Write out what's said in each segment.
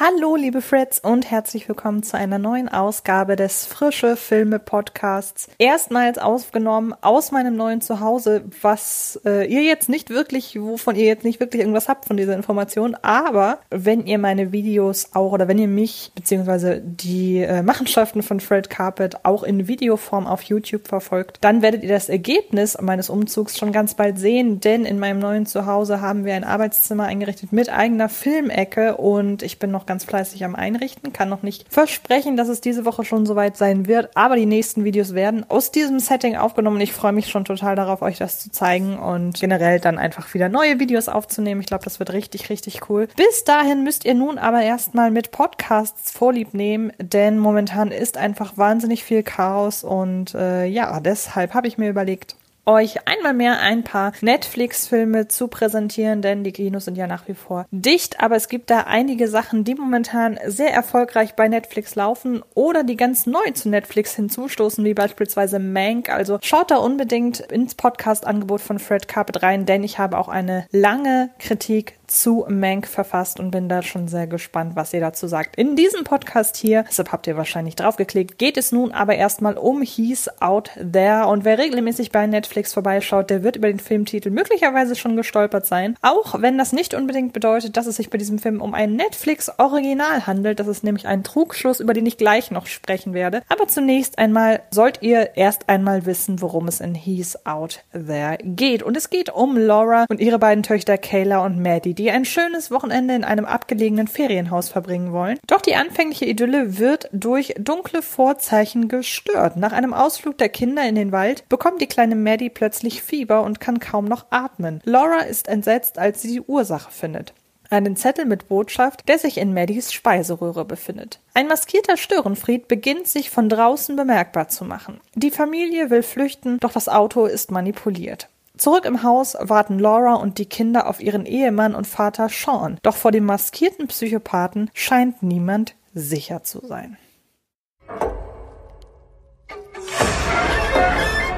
Hallo, liebe Freds und herzlich willkommen zu einer neuen Ausgabe des Frische Filme Podcasts. Erstmals aufgenommen aus meinem neuen Zuhause, was äh, ihr jetzt nicht wirklich, wovon ihr jetzt nicht wirklich irgendwas habt von dieser Information, aber wenn ihr meine Videos auch oder wenn ihr mich beziehungsweise die äh, Machenschaften von Fred Carpet auch in Videoform auf YouTube verfolgt, dann werdet ihr das Ergebnis meines Umzugs schon ganz bald sehen, denn in meinem neuen Zuhause haben wir ein Arbeitszimmer eingerichtet mit eigener Filmecke und ich bin noch ganz fleißig am Einrichten, kann noch nicht versprechen, dass es diese Woche schon soweit sein wird, aber die nächsten Videos werden aus diesem Setting aufgenommen. Ich freue mich schon total darauf, euch das zu zeigen und generell dann einfach wieder neue Videos aufzunehmen. Ich glaube, das wird richtig, richtig cool. Bis dahin müsst ihr nun aber erstmal mit Podcasts vorlieb nehmen, denn momentan ist einfach wahnsinnig viel Chaos und äh, ja, deshalb habe ich mir überlegt, euch einmal mehr ein paar Netflix-Filme zu präsentieren, denn die Kinos sind ja nach wie vor dicht, aber es gibt da einige Sachen, die momentan sehr erfolgreich bei Netflix laufen oder die ganz neu zu Netflix hinzustoßen, wie beispielsweise Mank. Also schaut da unbedingt ins Podcast-Angebot von Fred Carpet rein, denn ich habe auch eine lange Kritik zu Mank verfasst und bin da schon sehr gespannt, was ihr dazu sagt. In diesem Podcast hier, deshalb habt ihr wahrscheinlich draufgeklickt, geht es nun aber erstmal um He's Out There und wer regelmäßig bei Netflix vorbeischaut, der wird über den Filmtitel möglicherweise schon gestolpert sein. Auch wenn das nicht unbedingt bedeutet, dass es sich bei diesem Film um ein Netflix-Original handelt. Das ist nämlich ein Trugschluss, über den ich gleich noch sprechen werde. Aber zunächst einmal sollt ihr erst einmal wissen, worum es in He's Out There geht. Und es geht um Laura und ihre beiden Töchter Kayla und Maddie die ein schönes Wochenende in einem abgelegenen Ferienhaus verbringen wollen. Doch die anfängliche Idylle wird durch dunkle Vorzeichen gestört. Nach einem Ausflug der Kinder in den Wald bekommt die kleine Maddie plötzlich Fieber und kann kaum noch atmen. Laura ist entsetzt, als sie die Ursache findet einen Zettel mit Botschaft, der sich in Maddies Speiseröhre befindet. Ein maskierter Störenfried beginnt sich von draußen bemerkbar zu machen. Die Familie will flüchten, doch das Auto ist manipuliert. Zurück im Haus warten Laura und die Kinder auf ihren Ehemann und Vater Sean. Doch vor dem maskierten Psychopathen scheint niemand sicher zu sein.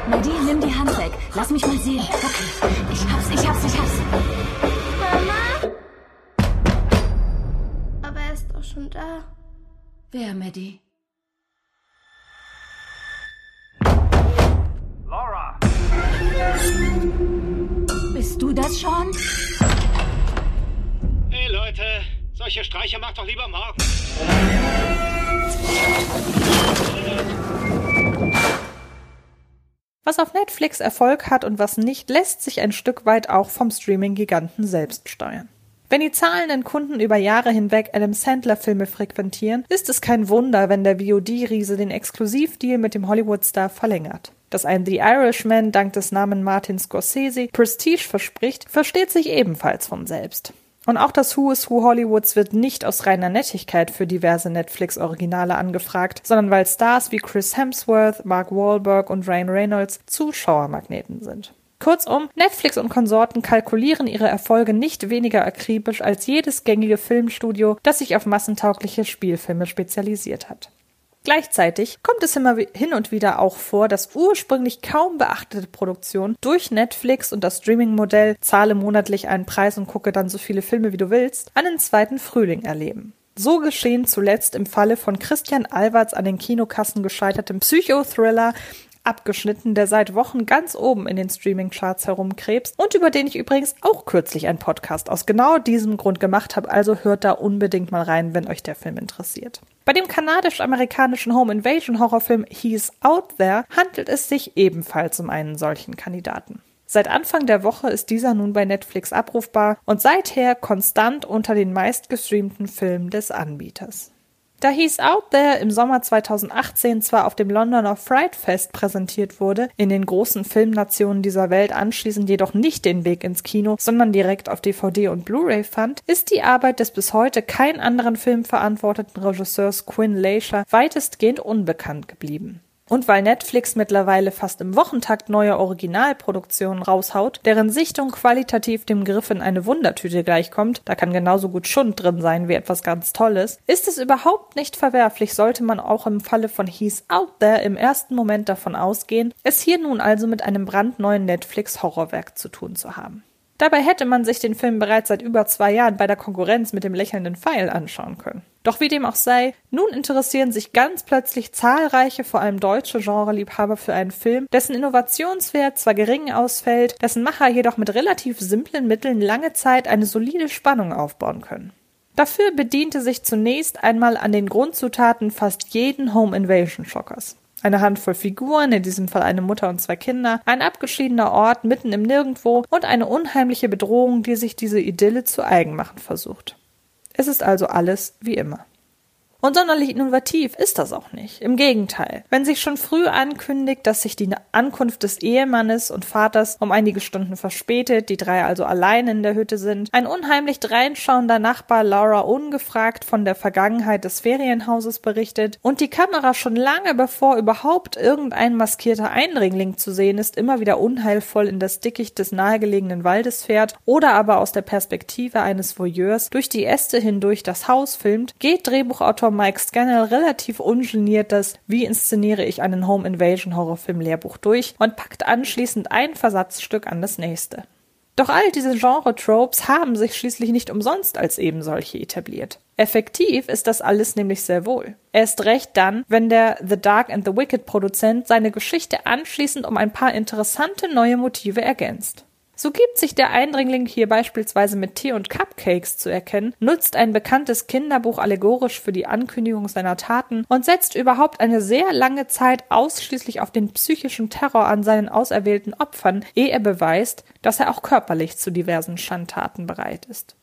Nadine, nimm die Hand weg. Lass mich mal sehen. Okay. Ich hab's, ich hab's, ich hab's. Mama? Aber er ist doch schon da. Wer, Maddie? Bist du das schon? Hey Leute, solche Streiche macht doch lieber morgen. Was auf Netflix Erfolg hat und was nicht, lässt sich ein Stück weit auch vom Streaming-Giganten selbst steuern. Wenn die zahlenden Kunden über Jahre hinweg Adam Sandler-Filme frequentieren, ist es kein Wunder, wenn der VOD-Riese den Exklusivdeal mit dem Hollywood-Star verlängert. Dass ein The Irishman dank des Namen Martin Scorsese Prestige verspricht, versteht sich ebenfalls von selbst. Und auch das Who is Who Hollywoods wird nicht aus reiner Nettigkeit für diverse Netflix-Originale angefragt, sondern weil Stars wie Chris Hemsworth, Mark Wahlberg und Ryan Reynolds Zuschauermagneten sind. Kurzum, Netflix und Konsorten kalkulieren ihre Erfolge nicht weniger akribisch als jedes gängige Filmstudio, das sich auf massentaugliche Spielfilme spezialisiert hat. Gleichzeitig kommt es immer hin und wieder auch vor, dass ursprünglich kaum beachtete Produktionen durch Netflix und das Streaming-Modell zahle monatlich einen Preis und gucke dann so viele Filme wie du willst, einen zweiten Frühling erleben. So geschehen zuletzt im Falle von Christian Alwards an den Kinokassen gescheitertem Psychothriller abgeschnitten, der seit Wochen ganz oben in den Streaming-Charts herumkrebst und über den ich übrigens auch kürzlich einen Podcast aus genau diesem Grund gemacht habe, also hört da unbedingt mal rein, wenn euch der Film interessiert. Bei dem kanadisch-amerikanischen Home Invasion Horrorfilm He's Out There handelt es sich ebenfalls um einen solchen Kandidaten. Seit Anfang der Woche ist dieser nun bei Netflix abrufbar und seither konstant unter den meistgestreamten Filmen des Anbieters. Da He's Out There im Sommer 2018 zwar auf dem Londoner Fright Fest präsentiert wurde, in den großen Filmnationen dieser Welt anschließend jedoch nicht den Weg ins Kino, sondern direkt auf DVD und Blu-ray fand, ist die Arbeit des bis heute kein anderen Film verantworteten Regisseurs Quinn Leisher weitestgehend unbekannt geblieben. Und weil Netflix mittlerweile fast im Wochentakt neue Originalproduktionen raushaut, deren Sichtung qualitativ dem Griff in eine Wundertüte gleichkommt, da kann genauso gut Schund drin sein wie etwas ganz Tolles, ist es überhaupt nicht verwerflich, sollte man auch im Falle von He's Out There im ersten Moment davon ausgehen, es hier nun also mit einem brandneuen Netflix-Horrorwerk zu tun zu haben. Dabei hätte man sich den Film bereits seit über zwei Jahren bei der Konkurrenz mit dem lächelnden Pfeil anschauen können. Doch wie dem auch sei, nun interessieren sich ganz plötzlich zahlreiche, vor allem deutsche Genreliebhaber für einen Film, dessen Innovationswert zwar gering ausfällt, dessen Macher jedoch mit relativ simplen Mitteln lange Zeit eine solide Spannung aufbauen können. Dafür bediente sich zunächst einmal an den Grundzutaten fast jeden Home Invasion Schockers. Eine Handvoll Figuren, in diesem Fall eine Mutter und zwei Kinder, ein abgeschiedener Ort mitten im Nirgendwo und eine unheimliche Bedrohung, die sich diese Idylle zu eigen machen versucht. Es ist also alles wie immer. Und sonderlich innovativ ist das auch nicht. Im Gegenteil. Wenn sich schon früh ankündigt, dass sich die Ankunft des Ehemannes und Vaters um einige Stunden verspätet, die drei also allein in der Hütte sind, ein unheimlich dreinschauender Nachbar Laura ungefragt von der Vergangenheit des Ferienhauses berichtet und die Kamera schon lange bevor überhaupt irgendein maskierter Eindringling zu sehen ist, immer wieder unheilvoll in das Dickicht des nahegelegenen Waldes fährt oder aber aus der Perspektive eines Voyeurs durch die Äste hindurch das Haus filmt, geht Drehbuchautor Mike Scannell relativ ungeniert das Wie inszeniere ich einen Home Invasion Horrorfilm Lehrbuch durch und packt anschließend ein Versatzstück an das nächste. Doch all diese Genre-Tropes haben sich schließlich nicht umsonst als eben solche etabliert. Effektiv ist das alles nämlich sehr wohl. Erst recht dann, wenn der The Dark and the Wicked Produzent seine Geschichte anschließend um ein paar interessante neue Motive ergänzt. So gibt sich der Eindringling hier beispielsweise mit Tee und Cupcakes zu erkennen, nutzt ein bekanntes Kinderbuch allegorisch für die Ankündigung seiner Taten und setzt überhaupt eine sehr lange Zeit ausschließlich auf den psychischen Terror an seinen auserwählten Opfern, ehe er beweist, dass er auch körperlich zu diversen Schandtaten bereit ist.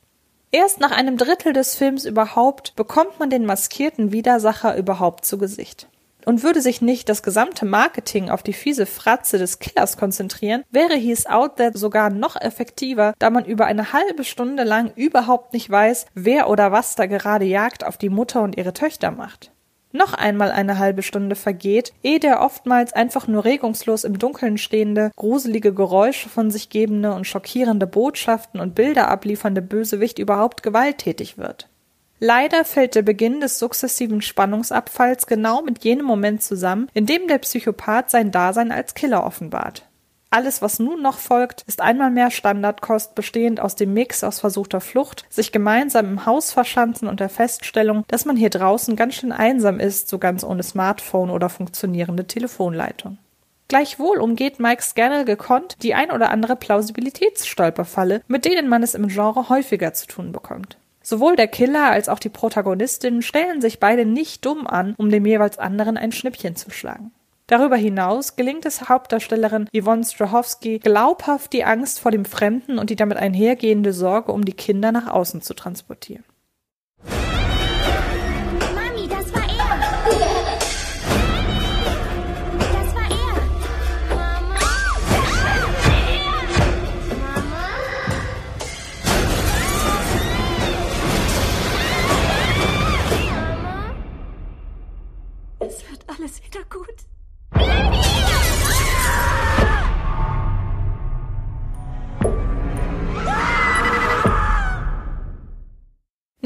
Erst nach einem Drittel des Films überhaupt bekommt man den maskierten Widersacher überhaupt zu Gesicht und würde sich nicht das gesamte Marketing auf die fiese Fratze des Killers konzentrieren, wäre He's Out There sogar noch effektiver, da man über eine halbe Stunde lang überhaupt nicht weiß, wer oder was da gerade Jagd auf die Mutter und ihre Töchter macht. Noch einmal eine halbe Stunde vergeht, ehe der oftmals einfach nur regungslos im Dunkeln stehende, gruselige Geräusche von sich gebende und schockierende Botschaften und Bilder abliefernde Bösewicht überhaupt gewalttätig wird. Leider fällt der Beginn des sukzessiven Spannungsabfalls genau mit jenem Moment zusammen, in dem der Psychopath sein Dasein als Killer offenbart. Alles, was nun noch folgt, ist einmal mehr Standardkost, bestehend aus dem Mix aus versuchter Flucht, sich gemeinsam im Haus verschanzen und der Feststellung, dass man hier draußen ganz schön einsam ist, so ganz ohne Smartphone oder funktionierende Telefonleitung. Gleichwohl umgeht Mike Scannell gekonnt die ein oder andere Plausibilitätsstolperfalle, mit denen man es im Genre häufiger zu tun bekommt. Sowohl der Killer als auch die Protagonistin stellen sich beide nicht dumm an, um dem jeweils anderen ein Schnippchen zu schlagen. Darüber hinaus gelingt es Hauptdarstellerin Yvonne Strahovski glaubhaft die Angst vor dem Fremden und die damit einhergehende Sorge um die Kinder nach außen zu transportieren.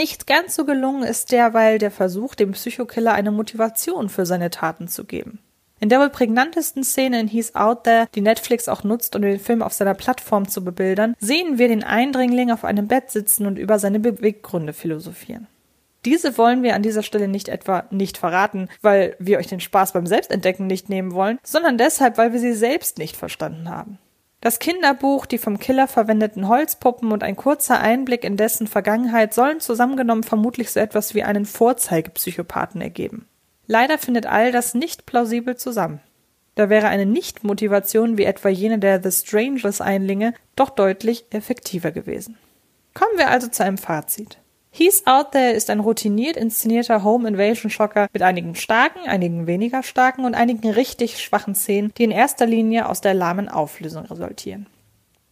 Nicht ganz so gelungen ist derweil der Versuch, dem Psychokiller eine Motivation für seine Taten zu geben. In der wohl prägnantesten Szene in He's Out There, die Netflix auch nutzt, um den Film auf seiner Plattform zu bebildern, sehen wir den Eindringling auf einem Bett sitzen und über seine Beweggründe philosophieren. Diese wollen wir an dieser Stelle nicht etwa nicht verraten, weil wir euch den Spaß beim Selbstentdecken nicht nehmen wollen, sondern deshalb, weil wir sie selbst nicht verstanden haben. Das Kinderbuch, die vom Killer verwendeten Holzpuppen und ein kurzer Einblick in dessen Vergangenheit sollen zusammengenommen vermutlich so etwas wie einen Vorzeigepsychopathen ergeben. Leider findet all das nicht plausibel zusammen. Da wäre eine Nicht-Motivation wie etwa jene der The Strangers-Einlinge doch deutlich effektiver gewesen. Kommen wir also zu einem Fazit. He's Out There ist ein routiniert inszenierter Home Invasion Schocker mit einigen starken, einigen weniger starken und einigen richtig schwachen Szenen, die in erster Linie aus der lahmen Auflösung resultieren.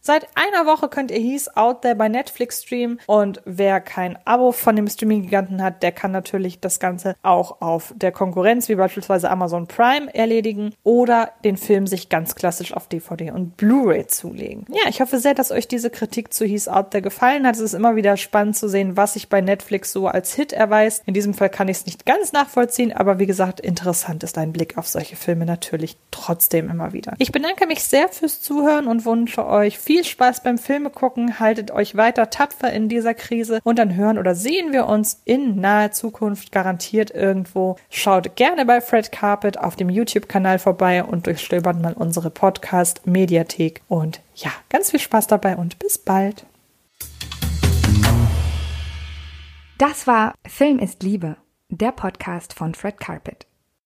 Seit einer Woche könnt ihr He's Out There bei Netflix streamen und wer kein Abo von dem Streaming-Giganten hat, der kann natürlich das Ganze auch auf der Konkurrenz wie beispielsweise Amazon Prime erledigen oder den Film sich ganz klassisch auf DVD und Blu-ray zulegen. Ja, ich hoffe sehr, dass euch diese Kritik zu He's Out There gefallen hat. Es ist immer wieder spannend zu sehen, was sich bei Netflix so als Hit erweist. In diesem Fall kann ich es nicht ganz nachvollziehen, aber wie gesagt, interessant ist ein Blick auf solche Filme natürlich trotzdem immer wieder. Ich bedanke mich sehr fürs Zuhören und wünsche euch viel viel Spaß beim Filme gucken, haltet euch weiter tapfer in dieser Krise und dann hören oder sehen wir uns in naher Zukunft garantiert irgendwo. Schaut gerne bei Fred Carpet auf dem YouTube-Kanal vorbei und durchstöbert mal unsere Podcast-Mediathek. Und ja, ganz viel Spaß dabei und bis bald. Das war Film ist Liebe, der Podcast von Fred Carpet.